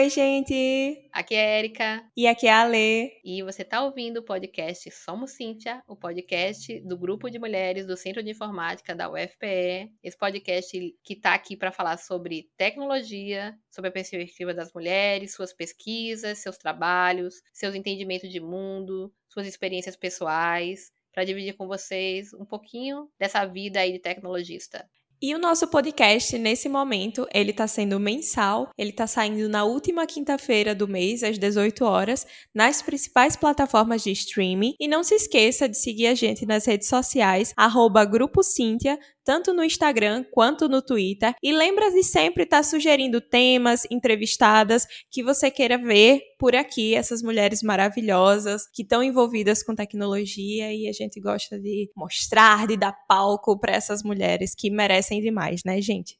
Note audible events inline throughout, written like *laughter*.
Oi, gente. aqui é a Erika E aqui é a Lê. e você está ouvindo o podcast Somos Cíntia, o podcast do grupo de mulheres do Centro de Informática da UFPE. Esse podcast que está aqui para falar sobre tecnologia, sobre a perspectiva das mulheres, suas pesquisas, seus trabalhos, seus entendimentos de mundo, suas experiências pessoais, para dividir com vocês um pouquinho dessa vida aí de tecnologista. E o nosso podcast, nesse momento, ele tá sendo mensal. Ele tá saindo na última quinta-feira do mês, às 18 horas, nas principais plataformas de streaming. E não se esqueça de seguir a gente nas redes sociais, arroba Grupo Cíntia, tanto no Instagram quanto no Twitter. E lembra de sempre estar sugerindo temas, entrevistadas que você queira ver por aqui, essas mulheres maravilhosas que estão envolvidas com tecnologia e a gente gosta de mostrar, de dar palco para essas mulheres que merecem demais, né, gente?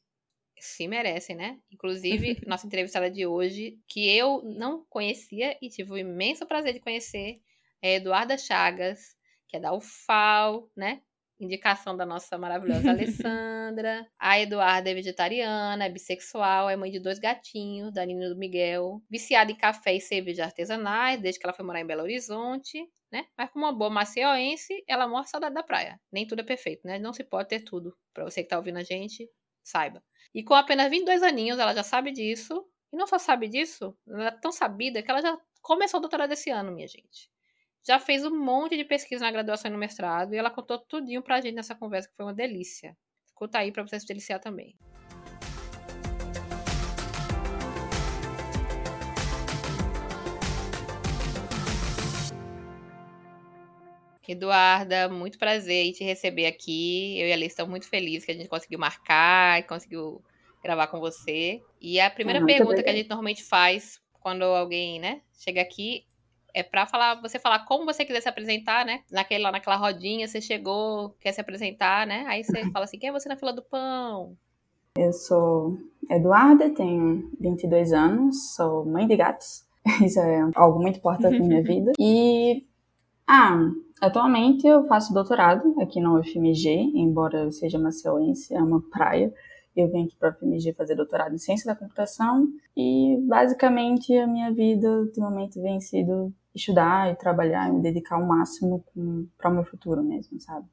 se merecem, né? Inclusive, *laughs* nossa entrevistada de hoje, que eu não conhecia e tive o imenso prazer de conhecer, é a Eduarda Chagas, que é da UFAL, né? Indicação da nossa maravilhosa *laughs* Alessandra. A Eduarda é vegetariana, é bissexual, é mãe de dois gatinhos, da Nina e do Miguel. Viciada em café e cerveja artesanais, desde que ela foi morar em Belo Horizonte. Né? Mas como uma boa macioense, ela morre saudade da praia. Nem tudo é perfeito, né? Não se pode ter tudo. Pra você que tá ouvindo a gente, saiba. E com apenas 22 aninhos, ela já sabe disso. E não só sabe disso, ela é tão sabida que ela já começou o doutorado esse ano, minha gente. Já fez um monte de pesquisa na graduação e no mestrado. E ela contou tudinho pra gente nessa conversa, que foi uma delícia. Escuta aí pra você se deliciar também. Eduarda, muito prazer em te receber aqui. Eu e a Alice estamos muito felizes que a gente conseguiu marcar e conseguiu gravar com você. E a primeira Ah, pergunta que a gente normalmente faz quando alguém, né, chega aqui é pra falar, você falar como você quiser se apresentar, né? Naquele, lá naquela rodinha, você chegou, quer se apresentar, né? Aí você fala assim, quem é você na fila do pão? Eu sou Eduarda, tenho 22 anos, sou mãe de gatos. *laughs* Isso é algo muito importante na minha *laughs* vida. E, ah, atualmente eu faço doutorado aqui na UFMG, embora eu seja maceuense, é uma praia. Eu venho aqui para a UFMG fazer doutorado em ciência da computação e, basicamente, a minha vida ultimamente vem sido estudar e trabalhar e me dedicar ao máximo para o meu futuro mesmo, sabe?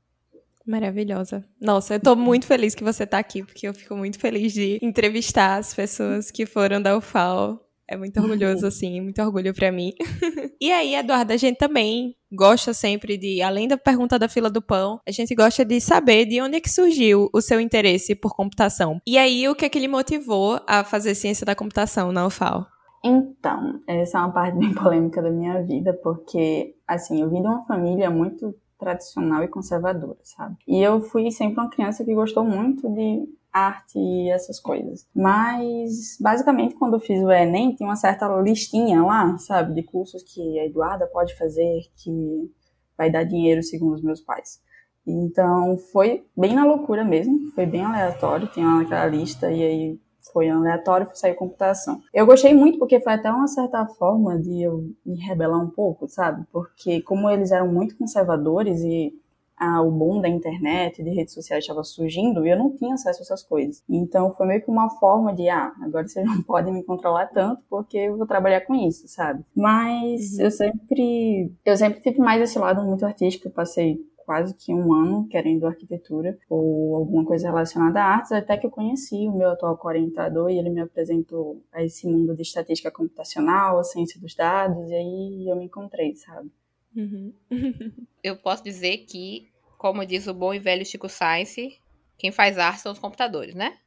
Maravilhosa. Nossa, eu tô muito feliz que você tá aqui, porque eu fico muito feliz de entrevistar as pessoas que foram da UFAL. É muito orgulhoso, *laughs* assim, muito orgulho pra mim. *laughs* e aí, Eduardo, a gente também gosta sempre de, além da pergunta da fila do pão, a gente gosta de saber de onde é que surgiu o seu interesse por computação. E aí, o que é que lhe motivou a fazer ciência da computação na UFAL? Então, essa é uma parte bem *laughs* polêmica da minha vida, porque, assim, eu vim de uma família muito tradicional e conservadora, sabe? E eu fui sempre uma criança que gostou muito de arte e essas coisas. Mas, basicamente, quando eu fiz o Enem, tinha uma certa listinha lá, sabe? De cursos que a Eduarda pode fazer, que vai dar dinheiro, segundo os meus pais. Então, foi bem na loucura mesmo, foi bem aleatório, tinha lá naquela lista, e aí foi aleatório, saiu computação. Eu gostei muito porque foi até uma certa forma de eu me rebelar um pouco, sabe? Porque como eles eram muito conservadores e ah, o boom da internet, de redes sociais estava surgindo, eu não tinha acesso a essas coisas. Então foi meio que uma forma de, ah, agora vocês *laughs* não podem me controlar tanto porque eu vou trabalhar com isso, sabe? Mas eu sempre, eu sempre tive mais esse lado muito artístico, eu passei quase que um ano querendo arquitetura ou alguma coisa relacionada a artes, até que eu conheci o meu atual orientador e ele me apresentou a esse mundo de estatística computacional, a ciência dos dados, e aí eu me encontrei, sabe? Uhum. *laughs* Eu posso dizer que, como diz o bom e velho Chico Science, quem faz arte são os computadores, né?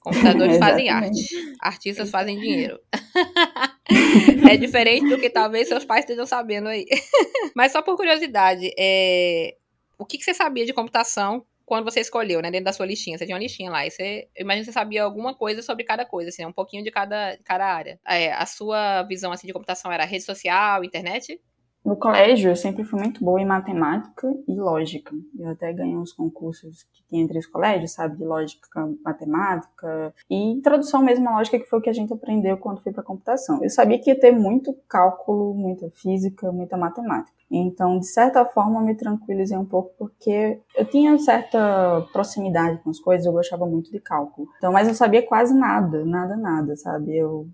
Computadores *laughs* fazem arte. Artistas fazem dinheiro. *laughs* é diferente do que talvez seus pais estejam sabendo aí. *laughs* Mas só por curiosidade, é, o que, que você sabia de computação quando você escolheu, né, dentro da sua listinha, você tinha uma listinha lá, e você, eu imagino que você sabia alguma coisa sobre cada coisa, assim, um pouquinho de cada, cada área. É, a sua visão, assim, de computação era rede social, internet? No colégio, eu sempre fui muito boa em matemática e lógica. Eu até ganhei uns concursos que tinha entre os colégios, sabe, de lógica, matemática e introdução mesmo à lógica, que foi o que a gente aprendeu quando fui para computação. Eu sabia que ia ter muito cálculo, muita física, muita matemática. Então, de certa forma, me tranquilizei um pouco porque eu tinha certa proximidade com as coisas, eu gostava muito de cálculo. Então, mas eu sabia quase nada, nada, nada, sabe? Eu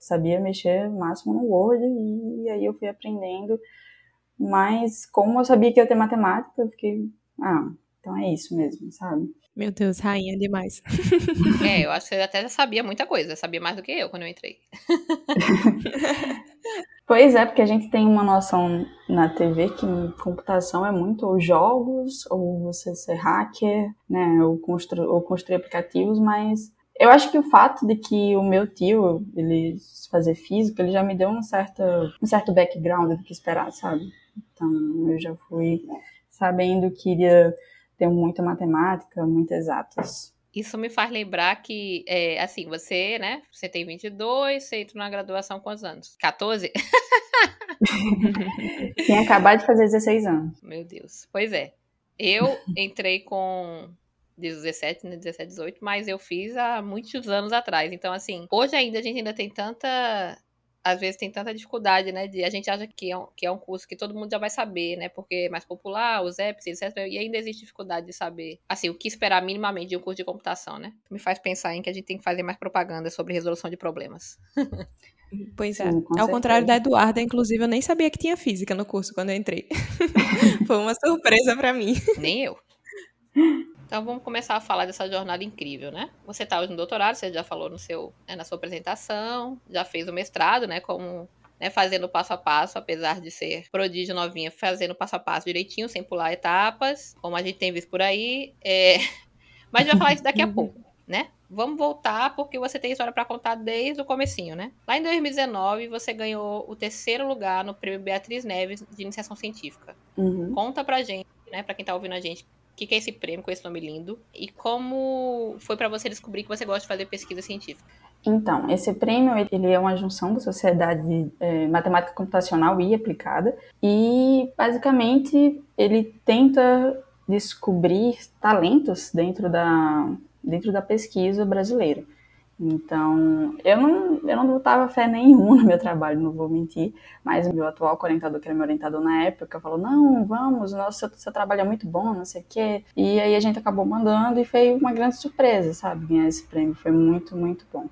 sabia mexer máximo no Word e, aí eu fui aprendendo. Mas como eu sabia que ia ter matemática, eu fiquei, ah, então é isso mesmo, sabe? Meu Deus, rainha demais. *laughs* É, eu *laughs* acho que você até sabia muita coisa, sabia mais do que eu quando eu entrei. *laughs* pois é, porque a gente tem uma noção na TV que computação é muito ou jogos, ou você ser hacker, né, ou, constru ou construir aplicativos, mas eu acho que o fato de que o meu tio, ele fazer física, ele já me deu um certo, um certo background do que esperar, sabe? Então, eu já fui sabendo que iria ter muita matemática, muitas exatas. Isso me faz lembrar que, é, assim, você, né? Você tem 22, você entrou na graduação quantos anos? 14? *laughs* Tinha acabado de fazer 16 anos. Meu Deus. Pois é. Eu entrei com 17, né, 17, 18, mas eu fiz há muitos anos atrás. Então, assim, hoje ainda a gente ainda tem tanta. Às vezes tem tanta dificuldade, né? De, a gente acha que é, um, que é um curso que todo mundo já vai saber, né? Porque é mais popular, os apps, etc. E ainda existe dificuldade de saber, assim, o que esperar minimamente de um curso de computação, né? Me faz pensar em que a gente tem que fazer mais propaganda sobre resolução de problemas. *laughs* Pois é. Sim, Ao contrário da Eduarda, inclusive, eu nem sabia que tinha física no curso quando eu entrei. *laughs* Foi uma surpresa para mim. Nem eu. *laughs* Então vamos começar a falar dessa jornada incrível, né? Você está hoje no doutorado, você já falou no seu, né, na sua apresentação, já fez o mestrado, né? Como né, fazendo passo a passo, apesar de ser prodígio novinha, fazendo passo a passo direitinho, sem pular etapas, como a gente tem visto por aí. É... *laughs* Mas a gente vai falar isso daqui a pouco, né? Vamos voltar, porque você tem história para contar desde o comecinho, né? Lá em 2019, você ganhou o terceiro lugar no Prêmio Beatriz Neves de Iniciação Científica. Uhum. Conta pra gente, né, pra quem tá ouvindo a gente, que, que é esse prêmio com esse nome lindo e como foi para você descobrir que você gosta de fazer pesquisa científica? Então, esse prêmio ele é uma junção da Sociedade é, Matemática Computacional e Aplicada e basicamente ele tenta descobrir talentos dentro da, dentro da pesquisa brasileira. Então, eu não, eu não botava fé nenhuma no meu trabalho, não vou mentir, mas meu atual orientador, que era meu orientador na época, falou, não, vamos, nosso, seu, seu trabalho é muito bom, não sei o quê. E aí a gente acabou mandando e foi uma grande surpresa, sabe, ganhar esse prêmio, foi muito, muito bom.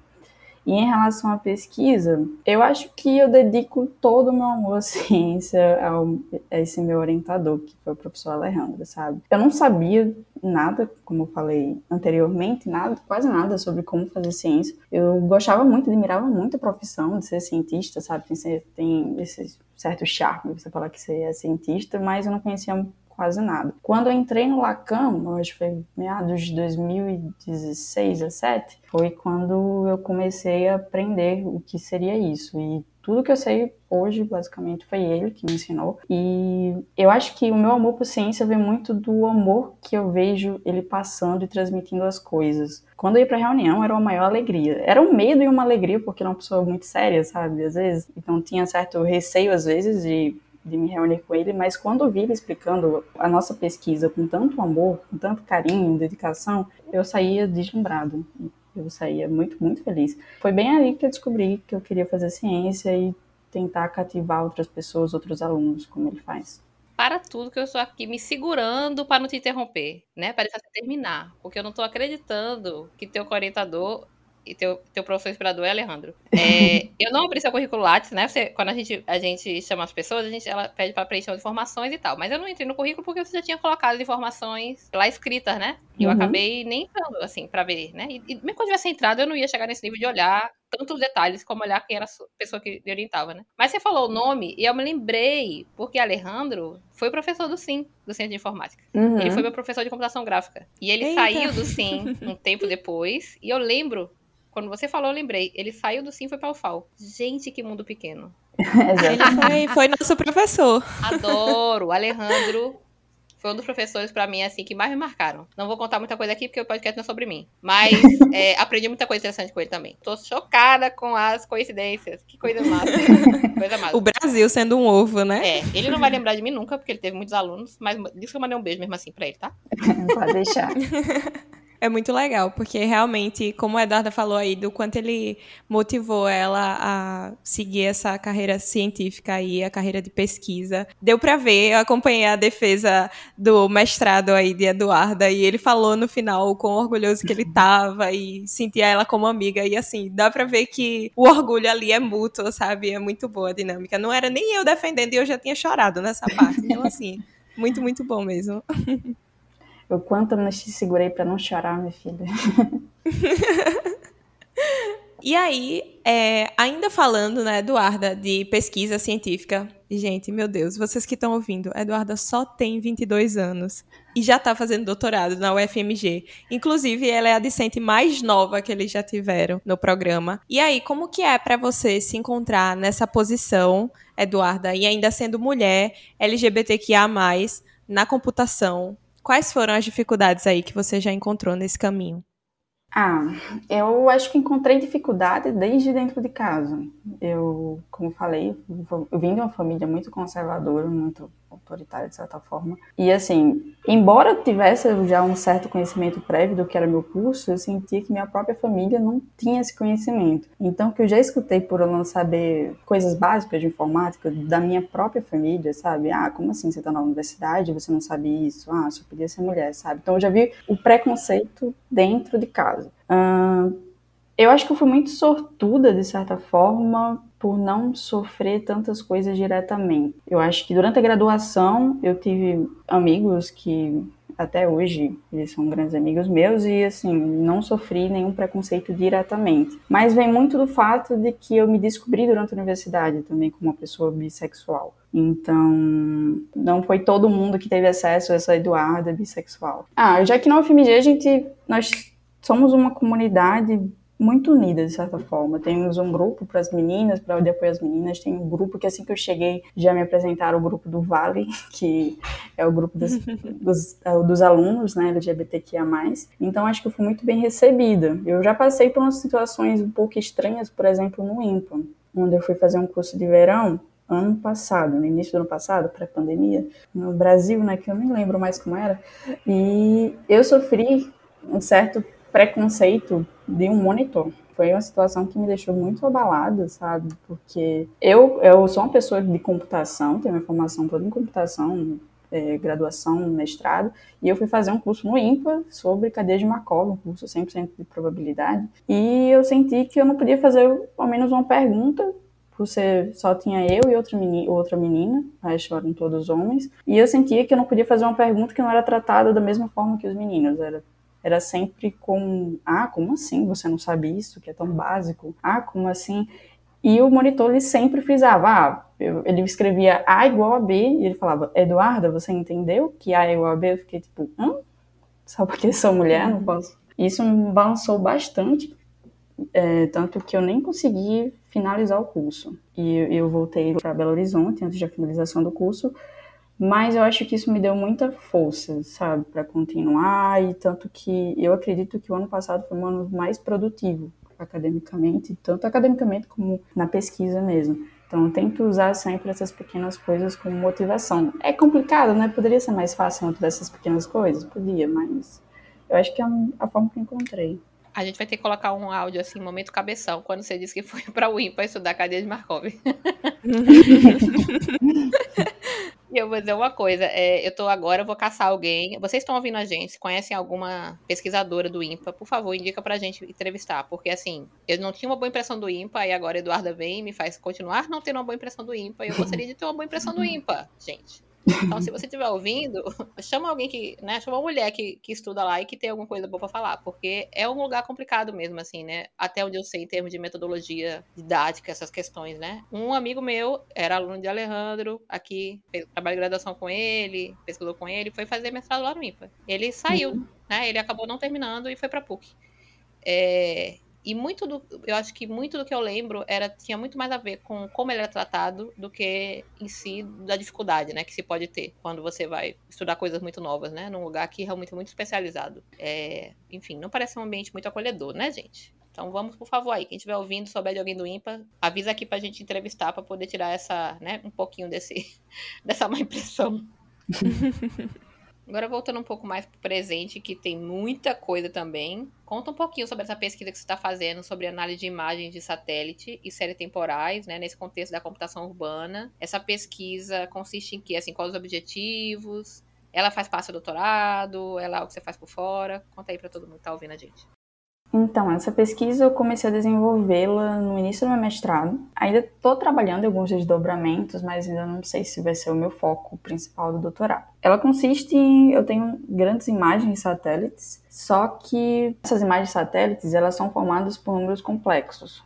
E em relação à pesquisa, eu acho que eu dedico todo o meu amor à *laughs* ciência ao, a esse meu orientador, que foi o professor Alejandro, sabe? Eu não sabia nada, como eu falei anteriormente, nada, quase nada sobre como fazer ciência. Eu gostava muito, admirava muito a profissão de ser cientista, sabe? Tem, tem esse certo charme você falar que você é cientista, mas eu não conhecia quase nada. Quando eu entrei no Lacan, acho que foi meados de 2016, 17, foi quando eu comecei a aprender o que seria isso. E tudo que eu sei hoje, basicamente, foi ele que me ensinou. E eu acho que o meu amor por ciência vem muito do amor que eu vejo ele passando e transmitindo as coisas. Quando eu ia pra reunião, era uma maior alegria. Era um medo e uma alegria, porque era uma pessoa muito séria, sabe? Às vezes. Então tinha certo receio, às vezes, de de me reunir com ele, mas quando eu vi ele explicando a nossa pesquisa com tanto amor, com tanto carinho, dedicação, eu saía deslumbrado. Eu saía muito, muito feliz. Foi bem ali que eu descobri que eu queria fazer ciência e tentar cativar outras pessoas, outros alunos, como ele faz. Para tudo que eu estou aqui me segurando para não te interromper, né? Para deixar terminar. Porque eu não estou acreditando que teu orientador e teu, teu professor inspirador é Alejandro. É, *laughs* eu não abri seu currículo Lattes, né? Você, quando a gente, a gente chama as pessoas, a gente, ela pede para preencher as informações e tal. Mas eu não entrei no currículo porque você já tinha colocado as informações lá escritas, né? E eu uhum. acabei nem entrando, assim, para ver, né? E, e mesmo quando eu tivesse entrado, eu não ia chegar nesse nível de olhar tantos detalhes como olhar quem era a pessoa que lhe orientava, né? Mas você falou o nome e eu me lembrei, porque Alejandro foi professor do SIM, do Centro de Informática. Uhum. Ele foi meu professor de computação gráfica. E ele Eita. saiu do SIM *laughs* um tempo depois, e eu lembro quando você falou, eu lembrei. Ele saiu do Sim e foi para o FAO. Gente, que mundo pequeno. *laughs* Ele foi, foi nosso professor. Adoro. Alejandro, foi um dos professores para mim assim que mais me marcaram. Não vou contar muita coisa aqui porque o podcast não é sobre mim, mas *laughs* é, aprendi muita coisa interessante com ele também. Tô chocada com as coincidências. Que coisa massa. *laughs* coisa massa. O Brasil sendo um ovo, né? É, ele não vai lembrar de mim nunca porque ele teve muitos alunos, mas disse que eu mandei um beijo mesmo assim para ele, tá? Pode deixar. É muito legal, porque realmente, como a Eduarda falou aí, do quanto ele motivou ela a seguir essa carreira científica aí, a carreira de pesquisa. Deu para ver, eu acompanhei a defesa do mestrado aí de Eduarda, e ele falou no final o quão orgulhoso que ele *laughs* tava e sentia ela como amiga. E assim, dá pra ver que o orgulho ali é mútuo, sabe? É muito boa a dinâmica. Não era nem eu defendendo e eu já tinha chorado nessa parte. Então, assim, *laughs* muito, muito bom mesmo. *laughs* O quanto eu me segurei para não chorar, minha filha. *laughs* E aí, é, ainda falando, né, Eduarda, de pesquisa científica. Gente, meu Deus, vocês que estão ouvindo, Eduarda só tem 22 anos e já está fazendo doutorado na UFMG. Inclusive, ela é a discente mais nova que eles já tiveram no programa. E aí, como que é para você se encontrar nessa posição, Eduarda, e ainda sendo mulher, LGBTQIA+, na computação? Quais foram as dificuldades aí que você já encontrou nesse caminho? Ah, eu acho que encontrei dificuldade desde dentro de casa. Eu, como falei, eu vim de uma família muito conservadora, muito autoritária de certa forma. E assim, embora eu tivesse já um certo conhecimento prévio do que era meu curso, eu sentia que minha própria família não tinha esse conhecimento. Então, que eu já escutei por eu não saber coisas básicas de informática da minha própria família, sabe? Ah, como assim você tá na universidade você não sabe isso? Ah, só podia ser mulher, sabe? Então, eu já vi o preconceito dentro de casa. Eu acho que eu fui muito sortuda, de certa forma, por não sofrer tantas coisas diretamente. Eu acho que durante a graduação eu tive amigos que até hoje eles são grandes amigos meus e assim não sofri nenhum preconceito diretamente. Mas vem muito do fato de que eu me descobri durante a universidade também como uma pessoa bissexual. Então, não foi todo mundo que teve acesso a essa Eduarda bissexual. Ah, já que na UFMG a gente nós somos uma comunidade muito unida, de certa forma. Temos um grupo para as meninas, para o apoio às meninas. Tem um grupo que, assim que eu cheguei, já me apresentaram o grupo do Vale, *laughs* que é o grupo dos, *laughs* dos, é, dos alunos, né, LGBTQIA+. Então, acho que eu fui muito bem recebida. Eu já passei por umas situações um pouco estranhas, por exemplo, no IMPA, onde eu fui fazer um curso de verão ano passado, no início do ano passado, pré-pandemia, no Brasil, né, que eu nem lembro mais como era, e eu sofri um certo preconceito de um monitor. Foi uma situação que me deixou muito abalada, sabe? Porque eu, eu sou uma pessoa de computação, tenho minha formação toda em computação, é, graduação, mestrado, e eu fui fazer um curso no IMPA sobre cadeia de Markov, um curso 100% de probabilidade, e eu senti que eu não podia fazer ao menos uma pergunta por ser só tinha eu e outra menina, outra menina, resto eram todos homens, e eu sentia que eu não podia fazer uma pergunta que não era tratada da mesma forma que os meninos, era era sempre com, ah, como assim? Você não sabe isso, que é tão básico? Ah, como assim? E o monitor ele sempre frisava, ah, ele escrevia A igual a B, e ele falava, Eduarda, você entendeu que A é igual a B? Eu fiquei tipo, hã? Só porque sou mulher, não posso. Isso me balançou bastante, é, tanto que eu nem consegui finalizar o curso. E eu voltei para Belo Horizonte antes da finalização do curso, mas eu acho que isso me deu muita força, sabe, para continuar e tanto que eu acredito que o ano passado foi um ano mais produtivo academicamente, tanto academicamente como na pesquisa mesmo. Então, eu tento usar sempre essas pequenas coisas como motivação. É complicado, né? Poderia ser mais fácil não essas pequenas coisas? Podia, mas eu acho que é a forma que encontrei. A gente vai ter que colocar um áudio assim, momento cabeção, quando você disse que foi para o IMPA estudar cadeia de Markov. *laughs* E eu vou dizer uma coisa, é, eu tô agora, eu vou caçar alguém. Vocês estão ouvindo a gente, se conhecem alguma pesquisadora do IMPA, por favor, indica pra gente entrevistar. Porque assim, eu não tinha uma boa impressão do IMPA, e agora a Eduarda vem e me faz continuar não tendo uma boa impressão do IMPA. E eu gostaria de ter uma boa impressão do IMPA, gente. Então, se você estiver ouvindo, *laughs* chama alguém que, né, chama uma mulher que, que estuda lá e que tem alguma coisa boa para falar, porque é um lugar complicado mesmo, assim, né? Até onde eu sei em termos de metodologia didática, essas questões, né? Um amigo meu era aluno de Alejandro, aqui, fez trabalho de graduação com ele, pesquisou com ele, foi fazer mestrado lá no IPA. Ele saiu, uhum. né? Ele acabou não terminando e foi para PUC. É, E muito do, eu acho que muito do que eu lembro era tinha muito mais a ver com como ele era tratado do que em si da dificuldade, né, que se pode ter quando você vai estudar coisas muito novas, né, num lugar que realmente é muito especializado. É, enfim, não parece um ambiente muito acolhedor, né, gente? Então vamos, por favor, aí. Quem estiver ouvindo, souber de alguém do IMPA, avisa aqui pra gente entrevistar para poder tirar essa, né, um pouquinho desse, *laughs* dessa má impressão. *laughs* Agora voltando um pouco mais pro presente, que tem muita coisa também. Conta um pouquinho sobre essa pesquisa que você está fazendo sobre análise de imagens de satélite e séries temporais, né, nesse contexto da computação urbana. Essa pesquisa consiste em quê? Assim, quais os objetivos? Ela faz parte do doutorado? Ela é algo que você faz por fora? Conta aí para todo mundo que tá ouvindo a gente. Então, essa pesquisa eu comecei a desenvolvê-la no início do meu mestrado. Ainda estou trabalhando em alguns desdobramentos, mas ainda não sei se vai ser o meu foco principal do doutorado. Ela consiste em, eu tenho grandes imagens satélites, só que essas imagens satélites, elas são formadas por números complexos.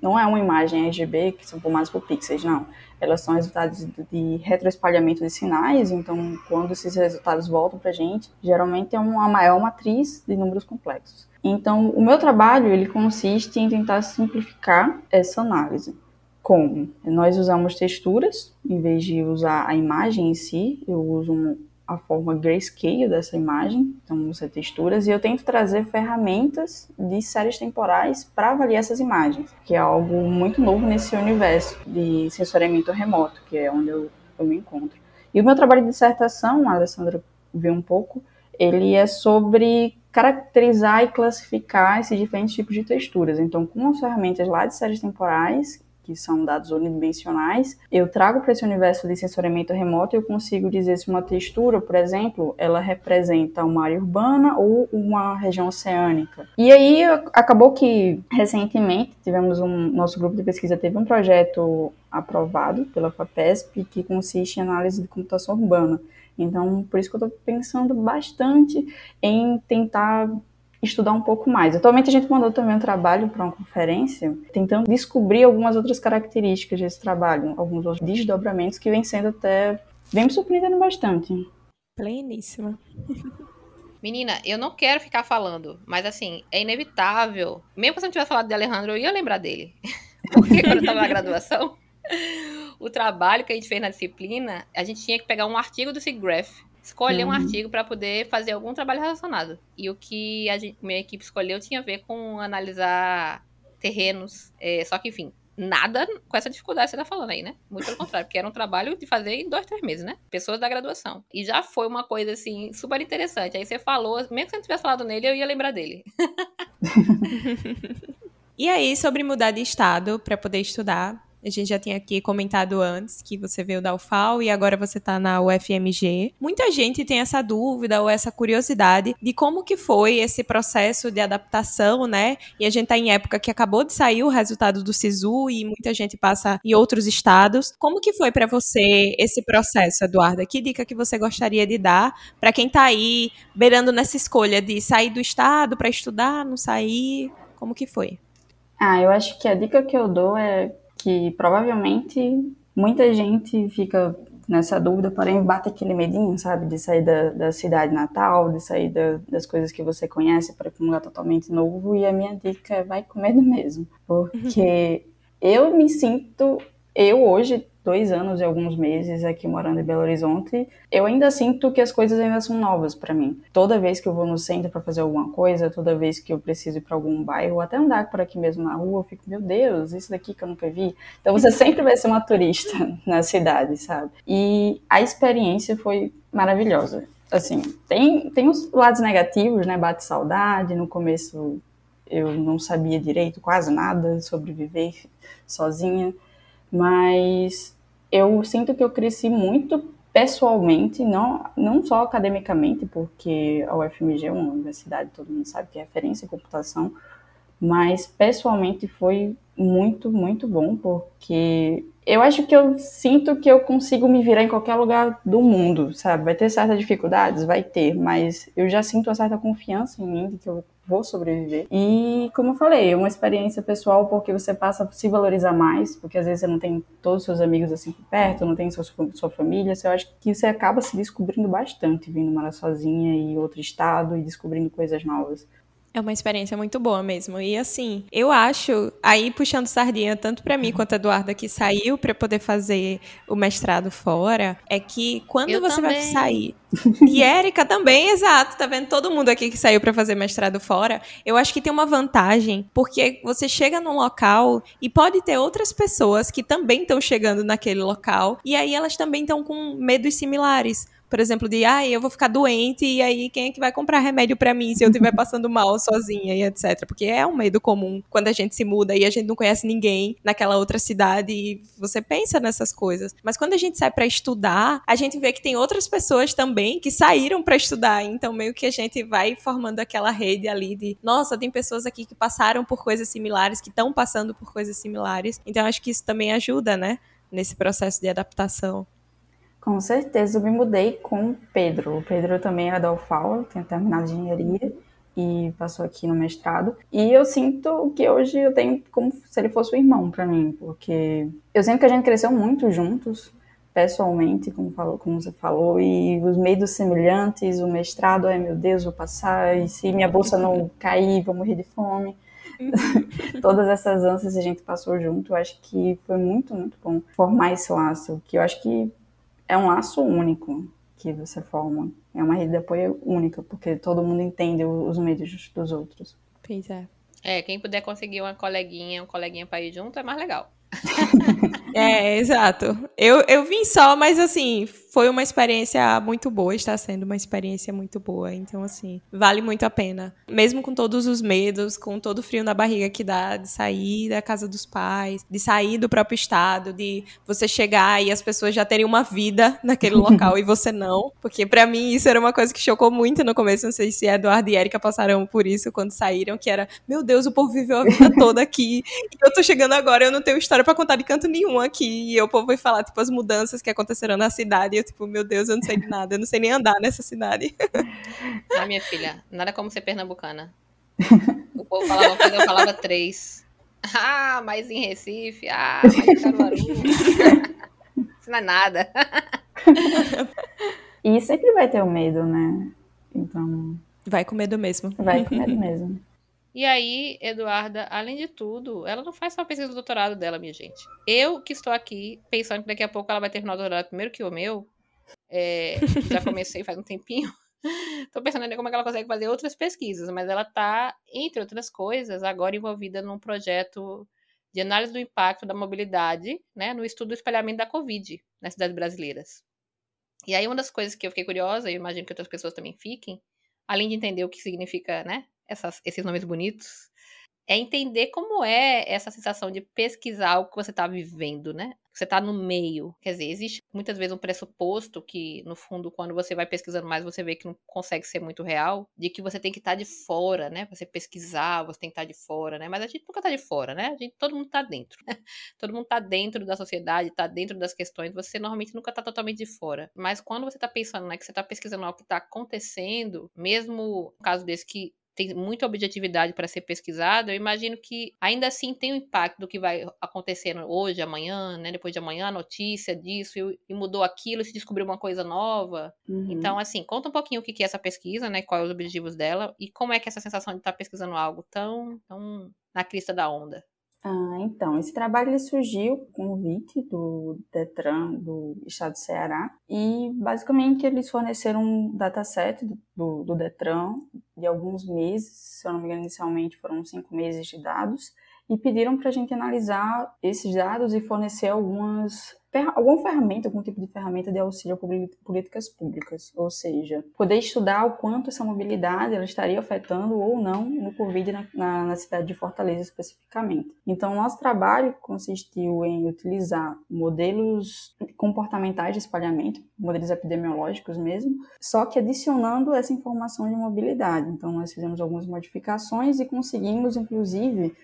Não é uma imagem RGB que são formadas por pixels, não. Elas são resultados de retroespalhamento de sinais, então quando esses resultados voltam para a gente, geralmente é uma maior matriz de números complexos. Então, o meu trabalho ele consiste em tentar simplificar essa análise. Como? Nós usamos texturas, em vez de usar a imagem em si, eu uso a forma grayscale dessa imagem, então usa texturas, e eu tento trazer ferramentas de séries temporais para avaliar essas imagens, que é algo muito novo nesse universo de sensoriamento remoto, que é onde eu, eu me encontro. E o meu trabalho de dissertação, a Alessandra viu um pouco, ele é sobre caracterizar e classificar esses diferentes tipos de texturas. Então, com as ferramentas lá de séries temporais, que são dados unidimensionais, eu trago para esse universo de sensoriamento remoto e eu consigo dizer se uma textura, por exemplo, ela representa uma área urbana ou uma região oceânica. E aí acabou que recentemente tivemos um nosso grupo de pesquisa teve um projeto aprovado pela FAPESP que consiste em análise de computação urbana. Então, por isso que eu estou pensando bastante em tentar estudar um pouco mais. Atualmente a gente mandou também um trabalho para uma conferência, tentando descobrir algumas outras características desse trabalho, alguns outros desdobramentos que vem sendo até vem me surpreendendo bastante. Pleníssima. Menina, eu não quero ficar falando, mas assim, é inevitável. Mesmo se eu não tivesse falado de Alejandro, eu ia lembrar dele. *laughs* Porque quando eu estava na graduação, *laughs* o trabalho que a gente fez na disciplina, a gente tinha que pegar um artigo do SIGGRAPH, escolher uhum. um artigo para poder fazer algum trabalho relacionado. E o que a gente, minha equipe escolheu tinha a ver com analisar terrenos. É, só que, enfim, nada com essa dificuldade que você tá falando aí, né? Muito pelo contrário, porque era um trabalho de fazer em dois, três meses, né? Pessoas da graduação. E já foi uma coisa, assim, super interessante. Aí você falou, mesmo que você não tivesse falado nele, eu ia lembrar dele. *laughs* e aí, sobre mudar de estado para poder estudar, a gente já tinha aqui comentado antes que você veio da UFAL e agora você está na UFMG. Muita gente tem essa dúvida ou essa curiosidade de como que foi esse processo de adaptação, né? E a gente está em época que acabou de sair o resultado do SISU e muita gente passa em outros estados. Como que foi para você esse processo, Eduarda? Que dica que você gostaria de dar para quem está aí beirando nessa escolha de sair do estado para estudar, não sair? Como que foi? Ah, eu acho que a dica que eu dou é que provavelmente muita gente fica nessa dúvida, porém bate aquele medinho, sabe, de sair da, da cidade natal, de sair da, das coisas que você conhece para um lugar totalmente novo. E a minha dica é vai com medo mesmo, porque eu me sinto, eu hoje dois anos e alguns meses aqui morando em Belo Horizonte, eu ainda sinto que as coisas ainda são novas para mim. Toda vez que eu vou no centro para fazer alguma coisa, toda vez que eu preciso ir para algum bairro, até andar por aqui mesmo na rua, eu fico, meu Deus, isso daqui que eu nunca vi. Então você *laughs* sempre vai ser uma turista *laughs* na cidade, sabe? E a experiência foi maravilhosa. Assim, tem, tem os lados negativos, né? Bate saudade, no começo eu não sabia direito quase nada sobre viver sozinha mas eu sinto que eu cresci muito pessoalmente, não, não só academicamente, porque a UFMG é uma universidade, todo mundo sabe que é referência em computação, mas pessoalmente foi muito, muito bom, porque eu acho que eu sinto que eu consigo me virar em qualquer lugar do mundo, sabe? Vai ter certas dificuldades? Vai ter, mas eu já sinto uma certa confiança em mim de que eu vou sobreviver. E, como eu falei, é uma experiência pessoal porque você passa a se valorizar mais, porque às vezes você não tem todos os seus amigos assim por perto, não tem sua, sua família, você acha que você acaba se descobrindo bastante vindo morar sozinha em outro estado e descobrindo coisas novas. É uma experiência muito boa mesmo. E assim, eu acho, aí puxando sardinha tanto para mim quanto a Eduarda que saiu para poder fazer o mestrado fora, é que quando Eu você também. vai sair. *laughs* E Érica também, exato, tá vendo todo mundo aqui que saiu para fazer mestrado fora. Eu acho que tem uma vantagem, porque você chega num local e pode ter outras pessoas que também estão chegando naquele local, e aí elas também estão com medos similares por exemplo, de ah, eu vou ficar doente e aí quem é que vai comprar remédio para mim se eu estiver passando mal sozinha e etc. Porque é um medo comum quando a gente se muda e a gente não conhece ninguém naquela outra cidade e você pensa nessas coisas. Mas quando a gente sai para estudar, a gente vê que tem outras pessoas também que saíram para estudar, então meio que a gente vai formando aquela rede ali de, nossa, tem pessoas aqui que passaram por coisas similares, que estão passando por coisas similares. Então acho que isso também ajuda, né, nesse processo de adaptação. Com certeza, eu me mudei com o Pedro. O Pedro também era da UFAL, tinha terminado engenharia e passou aqui no mestrado. E eu sinto que hoje eu tenho como se ele fosse um irmão para mim, porque eu sinto que a gente cresceu muito juntos, pessoalmente, como, falou, como você falou, e os medos semelhantes, o mestrado, ai meu Deus, vou passar, e se minha bolsa não cair, vou morrer de fome. *laughs* Todas essas ânsias a gente passou junto, eu acho que foi muito, muito bom formar esse laço, que eu acho que é um laço único que você forma. É uma rede de apoio única, porque todo mundo entende os medos dos outros. Pois é. É, quem puder conseguir uma coleguinha, um coleguinha pra ir junto é mais legal. *laughs* É, exato. Eu, eu vim só, mas assim, foi uma experiência muito boa, está sendo uma experiência muito boa. Então, assim, vale muito a pena. Mesmo com todos os medos, com todo o frio na barriga que dá de sair da casa dos pais, de sair do próprio estado, de você chegar e as pessoas já terem uma vida *laughs* naquele local e você não. Porque para mim isso era uma coisa que chocou muito no começo. Não sei se Eduardo e Erika passaram por isso quando saíram, que era, meu Deus, o povo viveu a vida toda aqui. E eu tô chegando agora, eu não tenho história para contar de canto nenhum aqui. E o povo vai falar, tipo, as mudanças que aconteceram na cidade. Tipo, meu Deus, eu não sei de nada. Eu não sei nem andar nessa cidade. *laughs* Ah, minha filha, nada como ser pernambucana. *laughs* O povo falava quando eu falava três. Ah, mas em Recife, ah, mas em Caruaru. *laughs* Isso não é nada. E sempre vai ter o medo, né? Então, Vai com medo mesmo. vai com medo mesmo. E aí, Eduarda, além de tudo, ela não faz só a pesquisa do doutorado dela, minha gente. Eu que estou aqui pensando que daqui a pouco ela vai terminar o doutorado primeiro que o meu, é, *laughs* já comecei faz um tempinho. *laughs* Tô pensando ainda como é que ela consegue fazer outras pesquisas, mas ela tá, entre outras coisas, agora envolvida num projeto de análise do impacto da mobilidade, né, no estudo do espalhamento da Covid nas cidades brasileiras. E aí uma das coisas que eu fiquei curiosa, e eu imagino que outras pessoas também fiquem, além de entender o que significa, né, essas, esses nomes bonitos, é entender como é essa sensação de pesquisar algo que você está vivendo, né? Você está no meio. Quer dizer, existe muitas vezes um pressuposto que, no fundo, quando você vai pesquisando mais, você vê que não consegue ser muito real, de que você tem que estar de fora, né? Você pesquisar, você tem que estar de fora, né? Mas a gente nunca está de fora, né? A gente, todo mundo está dentro. *laughs* todo mundo está dentro da sociedade, está dentro das questões. Você normalmente nunca está totalmente de fora. Mas quando você está pensando, né, que você está pesquisando algo que está acontecendo, mesmo no caso desse que tem muita objetividade para ser pesquisado, eu imagino que ainda assim tem um impacto do que vai acontecendo hoje, amanhã, né? Depois de amanhã, a notícia disso, e, e mudou aquilo, se descobriu uma coisa nova. Uhum. Então, assim, conta um pouquinho o que que é essa pesquisa, né? Quais os objetivos dela e como é que é essa sensação de estar pesquisando algo tão, tão na crista da onda. Ah, então, esse trabalho ele surgiu com convite do Detran do estado do Ceará e basicamente eles forneceram um dataset do, do, do Detran de alguns meses, se eu não me engano inicialmente foram cinco meses de dados e pediram para a gente analisar esses dados e fornecer algumas alguma ferramenta, algum tipo de ferramenta de auxílio a políticas públicas, ou seja, poder estudar o quanto essa mobilidade ela estaria afetando ou não no Covid na, na, na cidade de Fortaleza especificamente. Então, nosso trabalho consistiu em utilizar modelos comportamentais de espalhamento, modelos epidemiológicos mesmo, só que adicionando essa informação de mobilidade. Então, nós fizemos algumas modificações e conseguimos, inclusive,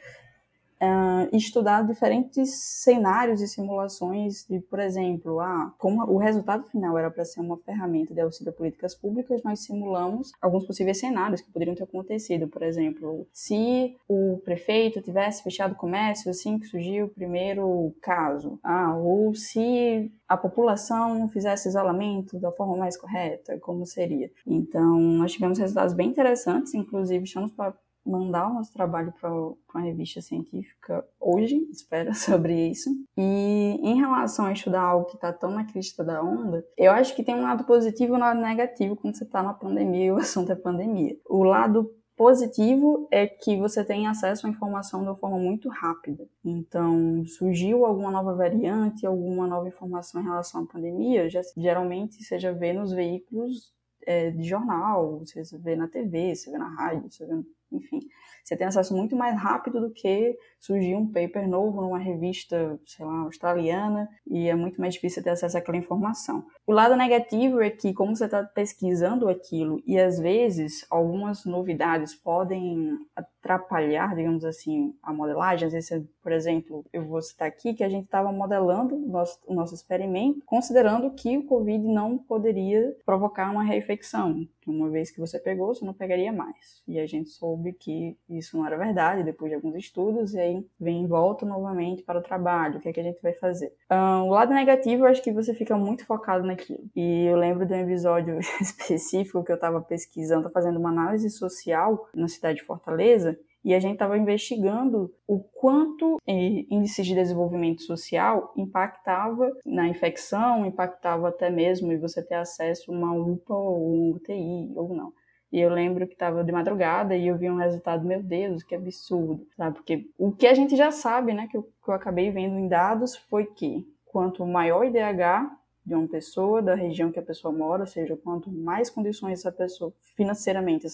Uh, estudar diferentes cenários e simulações de, por exemplo, ah, como o resultado final era para ser uma ferramenta de auxílio a políticas públicas, nós simulamos alguns possíveis cenários que poderiam ter acontecido. Por exemplo, se o prefeito tivesse fechado o comércio assim que surgiu o primeiro caso, ah, ou se a população fizesse isolamento da forma mais correta, como seria. Então, nós tivemos resultados bem interessantes, inclusive estamos para mandar o nosso trabalho para uma revista científica hoje, espero, *laughs* sobre isso. E em relação a estudar algo que está tão na crista da onda, eu acho que tem um lado positivo e um lado negativo quando você está na pandemia e o *laughs* assunto é pandemia. O lado positivo é que você tem acesso à informação de uma forma muito rápida. Então, surgiu alguma nova variante, alguma nova informação em relação à pandemia, já, geralmente você já vê nos veículos é, de jornal, você vê na TV, você vê na rádio, você vê, enfim. Você tem acesso muito mais rápido do que surgir um paper novo numa revista, sei lá, australiana, e é muito mais difícil ter acesso àquela informação. O lado negativo é que, como você está pesquisando aquilo, e às vezes algumas novidades podem atrapalhar, digamos assim, a modelagem. Às vezes, por exemplo, eu vou citar aqui que a gente estava modelando o nosso, nosso experimento, considerando que o Covid não poderia provocar uma reinfecção. Uma vez que você pegou, você não pegaria mais. E a gente soube que isso não era verdade, depois de alguns estudos, e aí vem em volta novamente para o trabalho, o que é que a gente vai fazer. Um, o lado negativo, eu acho que você fica muito focado naquilo. E eu lembro de um episódio *laughs* específico que eu estava pesquisando, fazendo uma análise social na cidade de Fortaleza, e a gente estava investigando o quanto eh, índices de desenvolvimento social impactava na infecção, impactava até mesmo em você ter acesso a uma UPA ou um UTI ou não. E eu lembro que estava de madrugada e eu vi um resultado, meu Deus, que absurdo, sabe? Porque o que a gente já sabe, né, que eu, que eu acabei vendo em dados foi que quanto maior o IDH de uma pessoa, da região que a pessoa mora, ou seja, quanto mais condições essa pessoa financeiramente,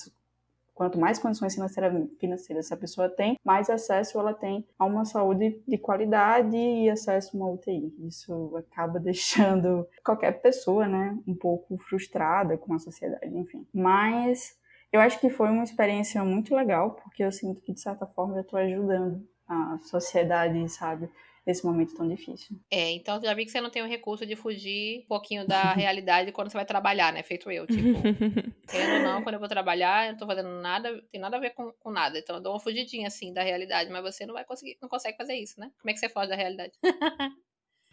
quanto mais condições financeiras essa pessoa tem, mais acesso ela tem a uma saúde de qualidade e acesso a uma UTI. Isso acaba *laughs* deixando qualquer pessoa, né, um pouco frustrada com a sociedade, enfim. Mas eu acho que foi uma experiência muito legal, porque eu sinto que de certa forma eu estou ajudando a sociedade, sabe, nesse momento tão difícil. É, então já vi que você não tem o recurso de fugir um pouquinho da *laughs* realidade quando você vai trabalhar, né? Feito eu, tipo, *laughs* querendo ou não, quando eu vou trabalhar, eu não tô fazendo nada, tem nada a ver com, com nada. Então eu dou uma fugidinha, assim, da realidade, mas você não vai conseguir, não consegue fazer isso, né? Como é que você foge da realidade? *laughs*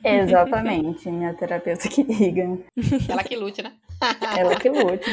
Exatamente, minha terapeuta que diga. Ela que lute, né? Ela que lute.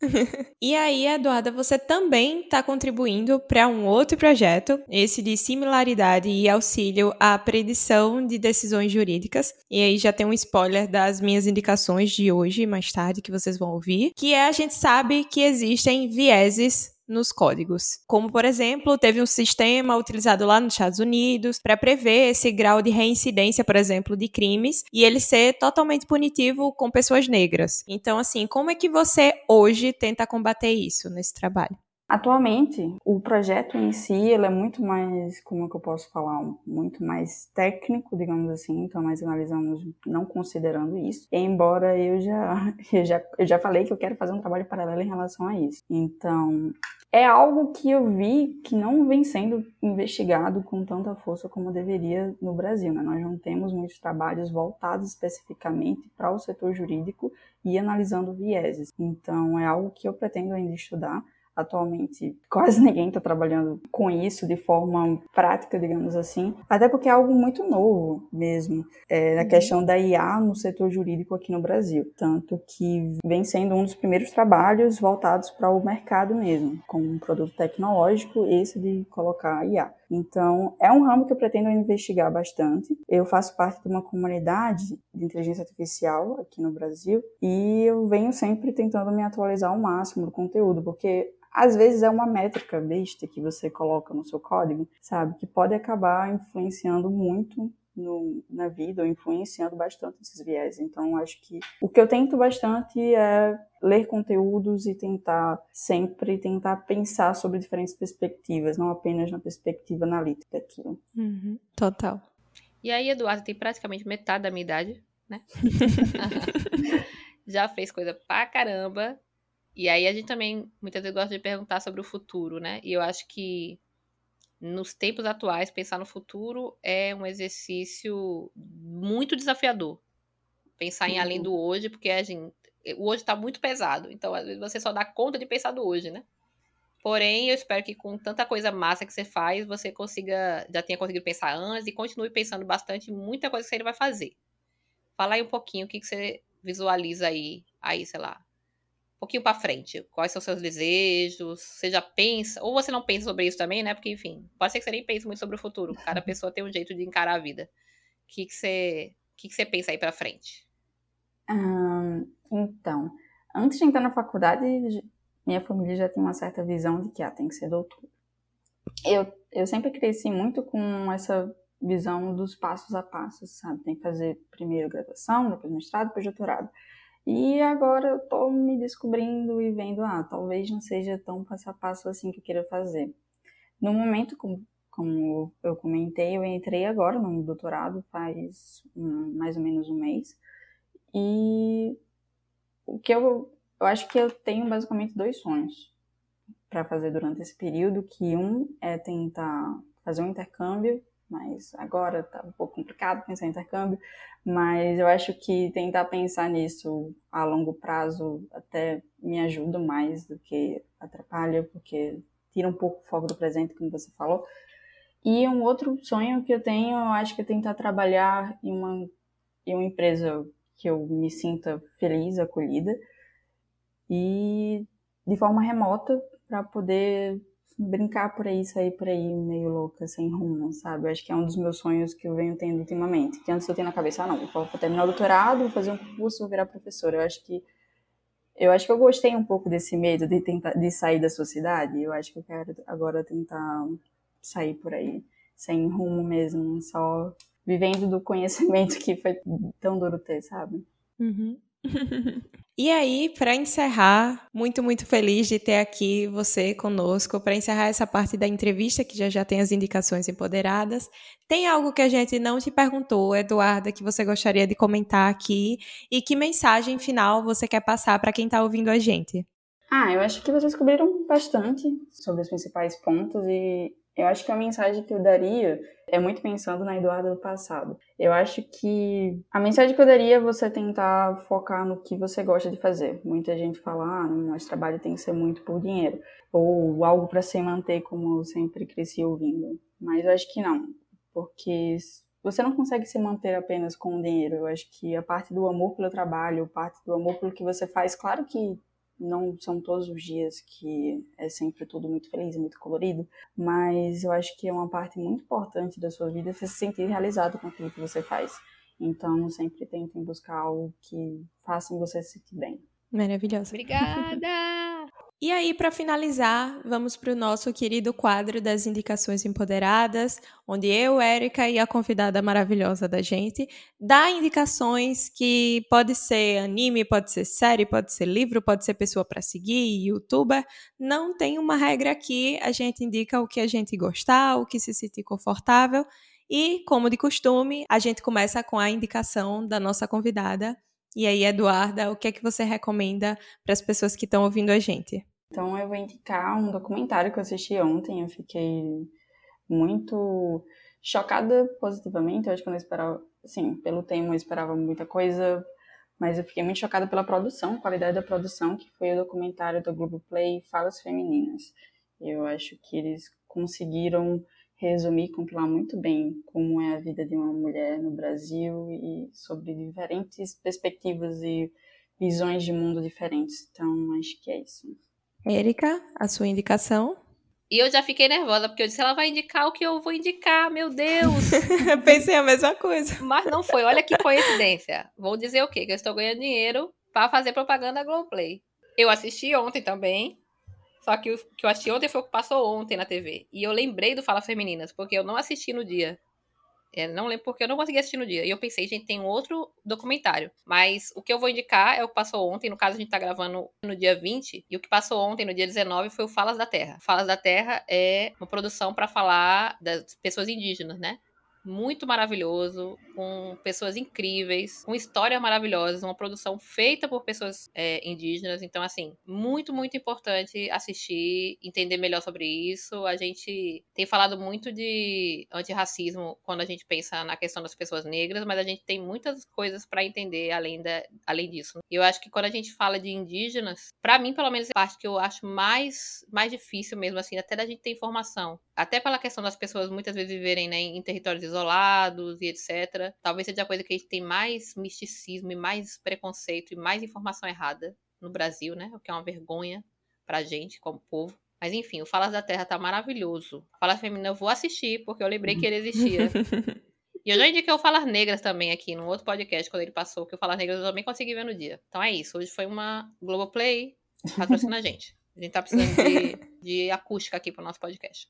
*laughs* e aí, Eduarda, você também está contribuindo para um outro projeto, esse de similaridade e auxílio à predição de decisões jurídicas. E aí já tem um spoiler das minhas indicações de hoje, mais tarde, que vocês vão ouvir, que é a gente sabe que existem vieses nos códigos. Como, por exemplo, teve um sistema utilizado lá nos Estados Unidos para prever esse grau de reincidência, por exemplo, de crimes e ele ser totalmente punitivo com pessoas negras. Então, assim, como é que você hoje tenta combater isso nesse trabalho? Atualmente, o projeto em si ele é muito mais, como é que eu posso falar, muito mais técnico, digamos assim, então nós analisamos não considerando isso, embora eu já, *laughs* eu já, eu já falei que eu quero fazer um trabalho paralelo em relação a isso. Então, é algo que eu vi que não vem sendo investigado com tanta força como deveria no Brasil. Né? Nós não temos muitos trabalhos voltados especificamente para o setor jurídico e analisando vieses. Então, é algo que eu pretendo ainda estudar atualmente quase *laughs* ninguém está trabalhando com isso de forma prática, digamos assim, até porque é algo muito novo mesmo, é, a uhum. questão da IA no setor jurídico aqui no Brasil, tanto que vem sendo um dos primeiros trabalhos voltados para o mercado mesmo, como um produto tecnológico, esse de colocar IA. Então, é um ramo que eu pretendo investigar bastante. Eu faço parte de uma comunidade de inteligência artificial aqui no Brasil e eu venho sempre tentando me atualizar ao máximo do conteúdo, porque às vezes é uma métrica besta que você coloca no seu código, sabe? Que pode acabar influenciando muito no, na vida ou influenciando bastante esses viés. Então, acho que o que eu tento bastante é ler conteúdos e tentar sempre tentar pensar sobre diferentes perspectivas, não apenas na perspectiva analítica daquilo. Uhum, total. E aí, Eduardo tem praticamente metade da minha idade, né? *laughs* *laughs* Já fez coisa pra caramba. E aí a gente também muitas vezes gosta de perguntar sobre o futuro, né? E eu acho que nos tempos atuais, pensar no futuro é um exercício muito desafiador. Pensar em além do uhum. hoje, porque a gente, o hoje está muito pesado. Então, às vezes, você só dá conta de pensar do hoje, né? Porém, eu espero que com tanta coisa massa que você faz, você consiga, já tenha conseguido pensar antes e continue pensando bastante em muita coisa que você vai fazer. Fala aí um pouquinho o que, que você visualiza aí, aí, sei lá, pouquinho para frente. Quais são os seus desejos? Você já pensa, ou você não pensa sobre isso também, né? Porque, enfim, pode ser que você nem pense muito sobre o futuro. Cada *laughs* pessoa tem um jeito de encarar a vida. O que, que, você, que, que você pensa aí para frente? Hum, então, antes de entrar na faculdade, minha família já tem uma certa visão de que ah, tem que ser doutor. Eu, eu sempre cresci muito com essa visão dos passos a passos, sabe? Tem que fazer primeiro graduação, depois mestrado, depois doutorado. E agora eu tô me descobrindo e vendo, ah, talvez não seja tão passo a passo assim que eu queira fazer. No momento, como, como eu comentei, eu entrei agora no doutorado faz mais ou menos um mês. E o que eu, eu acho que eu tenho basicamente dois sonhos para fazer durante esse período, que um é tentar fazer um intercâmbio mas agora tá um pouco complicado pensar em intercâmbio, mas eu acho que tentar pensar nisso a longo prazo até me ajuda mais do que atrapalha, porque tira um pouco o foco do presente, como você falou. E um outro sonho que eu tenho, eu acho que é tentar trabalhar em uma, em uma empresa que eu me sinta feliz, acolhida, e de forma remota, para poder brincar por aí, sair por aí meio louca, sem rumo, sabe? Acho que é um dos meus sonhos que eu venho tendo ultimamente. Que antes eu tinha na cabeça, ah, não, vou terminar o doutorado, vou fazer um curso, vou virar professora. Eu acho que eu acho que eu gostei um pouco desse medo de tentar de sair da sociedade. Eu acho que eu quero agora tentar sair por aí sem rumo mesmo, só vivendo do conhecimento *laughs* que foi tão duro ter, sabe? Uhum. *laughs* E aí, para encerrar, muito, muito feliz de ter aqui você conosco para encerrar essa parte da entrevista, que já já tem as indicações empoderadas. Tem algo que a gente não te perguntou, Eduarda, que você gostaria de comentar aqui? E que mensagem final você quer passar para quem está ouvindo a gente? Ah, eu acho que vocês cobriram bastante sobre os principais pontos e eu acho que a mensagem que eu daria é muito pensando na Eduarda do passado. Eu acho que a mensagem que eu daria é você tentar focar no que você gosta de fazer. Muita gente fala, ah, nosso trabalho tem que ser muito por dinheiro, ou algo para se manter, como eu sempre cresci ouvindo. Mas eu acho que não, porque você não consegue se manter apenas com o dinheiro. Eu acho que a parte do amor pelo trabalho, a parte do amor pelo que você faz, claro que não são todos os dias que é sempre tudo muito feliz e muito colorido, mas eu acho que é uma parte muito importante da sua vida você se sentir realizado com aquilo que você faz. Então, sempre tentem buscar algo que faça você se sentir bem. Maravilhosa. Obrigada! *laughs* E aí, para finalizar, vamos para o nosso querido quadro das indicações empoderadas, onde eu, Érica e a convidada maravilhosa da gente dá indicações que pode ser anime, pode ser série, pode ser livro, pode ser pessoa para seguir, youtuber. Não tem uma regra aqui, a gente indica o que a gente gostar, o que se sentir confortável. E, como de costume, a gente começa com a indicação da nossa convidada, e aí, Eduarda, o que é que você recomenda para as pessoas que estão ouvindo a gente? Então, eu vou indicar um documentário que eu assisti ontem. Eu fiquei muito chocada positivamente. Eu acho que eu não esperava, assim, pelo tema eu esperava muita coisa, mas eu fiquei muito chocada pela produção, qualidade da produção, que foi o documentário do Globo Play Falas Femininas. Eu acho que eles conseguiram resumir, compilar muito bem como é a vida de uma mulher no Brasil e sobre diferentes perspectivas e visões de mundo diferentes. Então, acho que é isso. Érica, a sua indicação? E eu já fiquei nervosa, porque eu disse, ela vai indicar o que eu vou indicar, meu Deus! *laughs* Pensei a mesma coisa. Mas não foi, olha que coincidência. Vou dizer o quê? Que eu estou ganhando dinheiro para fazer propaganda da Globoplay. Eu assisti ontem também, só que o que eu assisti ontem foi o que passou ontem na TV. E eu lembrei do Fala Femininas, porque eu não assisti no dia. É, não lembro porque eu não consegui assistir no dia. E eu pensei, gente, tem outro documentário. Mas o que eu vou indicar é o que passou ontem. No caso, a gente tá gravando no dia 20. E o que passou ontem, no dia 19, foi o Falas da Terra. Falas da Terra é uma produção para falar das pessoas indígenas, né? Muito maravilhoso, com pessoas incríveis, com histórias maravilhosas, uma produção feita por pessoas é, indígenas. Então, assim, muito, muito importante assistir, entender melhor sobre isso. A gente tem falado muito de antirracismo quando a gente pensa na questão das pessoas negras, mas a gente tem muitas coisas para entender além, da, além disso. Eu acho que quando a gente fala de indígenas, para mim, pelo menos, é a parte que eu acho mais, mais difícil mesmo, assim, até da gente ter informação. Até pela questão das pessoas muitas vezes viverem né, em territórios isolados e etc. Talvez seja a coisa que a gente tem mais misticismo e mais preconceito e mais informação errada no Brasil, né? O que é uma vergonha pra gente, como povo. Mas enfim, o Falas da Terra tá maravilhoso. Falas Feminino eu vou assistir, porque eu lembrei que ele existia. *laughs* e eu já indiquei o Falas Negras também aqui, no outro podcast, quando ele passou, que o Falas Negras eu também consegui ver no dia. Então é isso. Hoje foi uma Globoplay, patrocina a gente. A gente tá precisando de, *laughs* de acústica aqui pro nosso podcast.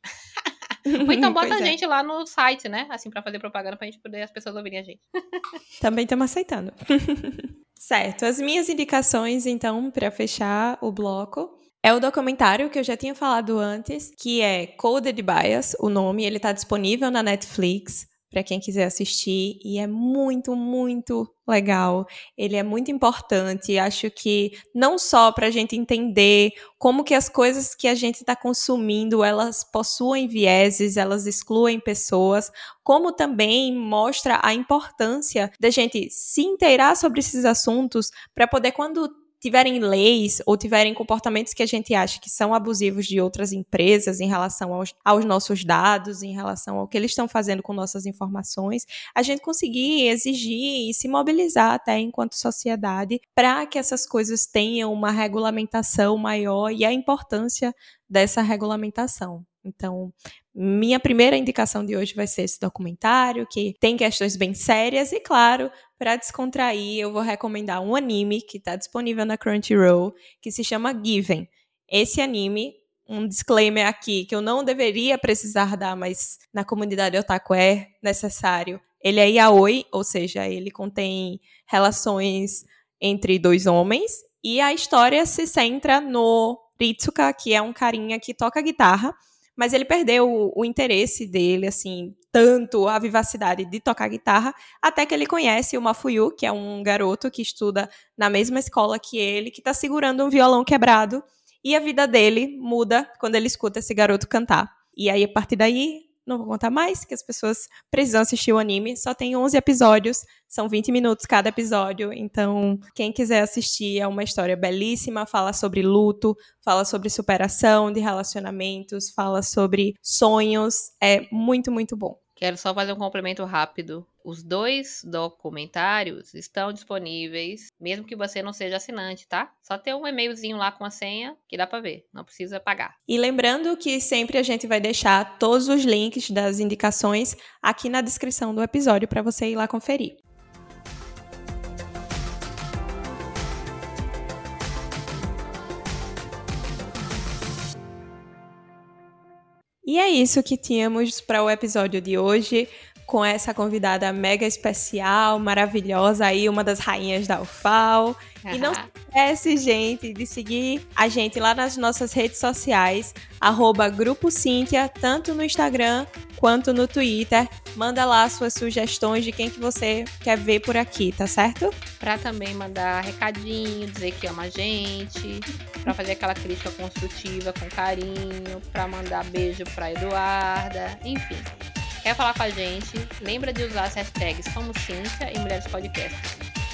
Ou então *laughs* bota a é. gente lá no site, né? Assim, para fazer propaganda pra gente poder as pessoas ouvirem a gente. *laughs* Também estamos aceitando. *laughs* certo. As minhas indicações, então, para fechar o bloco. É o documentário que eu já tinha falado antes, que é Coded Bias, o nome, ele está disponível na Netflix para quem quiser assistir e é muito, muito legal. Ele é muito importante. Acho que não só para a gente entender como que as coisas que a gente está consumindo elas possuem vieses, elas excluem pessoas, como também mostra a importância da gente se inteirar sobre esses assuntos para poder quando tiverem leis ou tiverem comportamentos que a gente acha que são abusivos de outras empresas em relação aos, aos nossos dados, em relação ao que eles estão fazendo com nossas informações, a gente conseguir exigir e se mobilizar até enquanto sociedade para que essas coisas tenham uma regulamentação maior e a importância dessa regulamentação. Então, minha primeira indicação de hoje vai ser esse documentário, que tem questões bem sérias, e claro, para descontrair, eu vou recomendar um anime que está disponível na Crunchyroll, que se chama Given. Esse anime, um disclaimer aqui, que eu não deveria precisar dar, mas na comunidade otaku é necessário. Ele é yaoi, ou seja, ele contém relações entre dois homens, e a história se centra no Ritsuka, que é um carinha que toca guitarra, mas ele perdeu o, o, interesse dele, assim, tanto a vivacidade de tocar guitarra, até que ele conhece o Mafuyu, que é um garoto que estuda na mesma escola que ele, que está segurando um violão quebrado, e a vida dele muda quando ele escuta esse garoto cantar. E aí, a partir daí, não vou contar mais, que as pessoas precisam assistir o anime. Só tem 11 episódios, são 20 minutos cada episódio. Então, quem quiser assistir, é uma história belíssima. Fala sobre luto, fala sobre superação de relacionamentos, fala sobre sonhos. É muito, muito bom. Quero só fazer um complemento rápido. Os dois documentários estão disponíveis, mesmo que você não seja assinante, tá? Só ter um e-mailzinho lá com a senha que dá para ver, não precisa pagar. E lembrando que sempre a gente vai deixar todos os links das indicações aqui na descrição do episódio para você ir lá conferir. E é isso que tínhamos para o episódio de hoje, com essa convidada mega especial, maravilhosa aí, uma das rainhas da UFAL. Uhum. E não se esquece, gente, de seguir a gente lá nas nossas redes sociais, arroba Grupo Cíntia, tanto no Instagram quanto no Twitter. Manda lá suas sugestões de quem que você quer ver por aqui, tá certo? Pra também mandar recadinho, dizer que ama a gente, pra fazer aquela crítica construtiva com carinho, pra mandar beijo pra Eduarda, enfim. Quer falar com a gente? Lembra de usar as hashtags Somos Cíntia e Mulheres Podcast.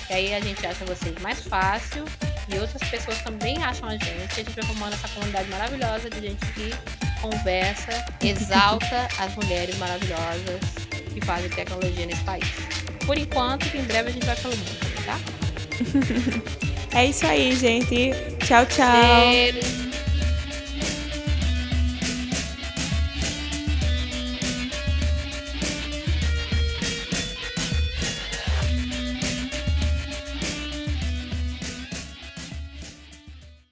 Que aí a gente acha vocês mais fácil e outras pessoas também acham a gente. A gente vai formando essa comunidade maravilhosa de gente que conversa, exalta as mulheres maravilhosas que fazem tecnologia nesse país. Por enquanto, em breve a gente vai pelo mundo, tá? *laughs* é isso aí, gente. Tchau, tchau. Cheiro.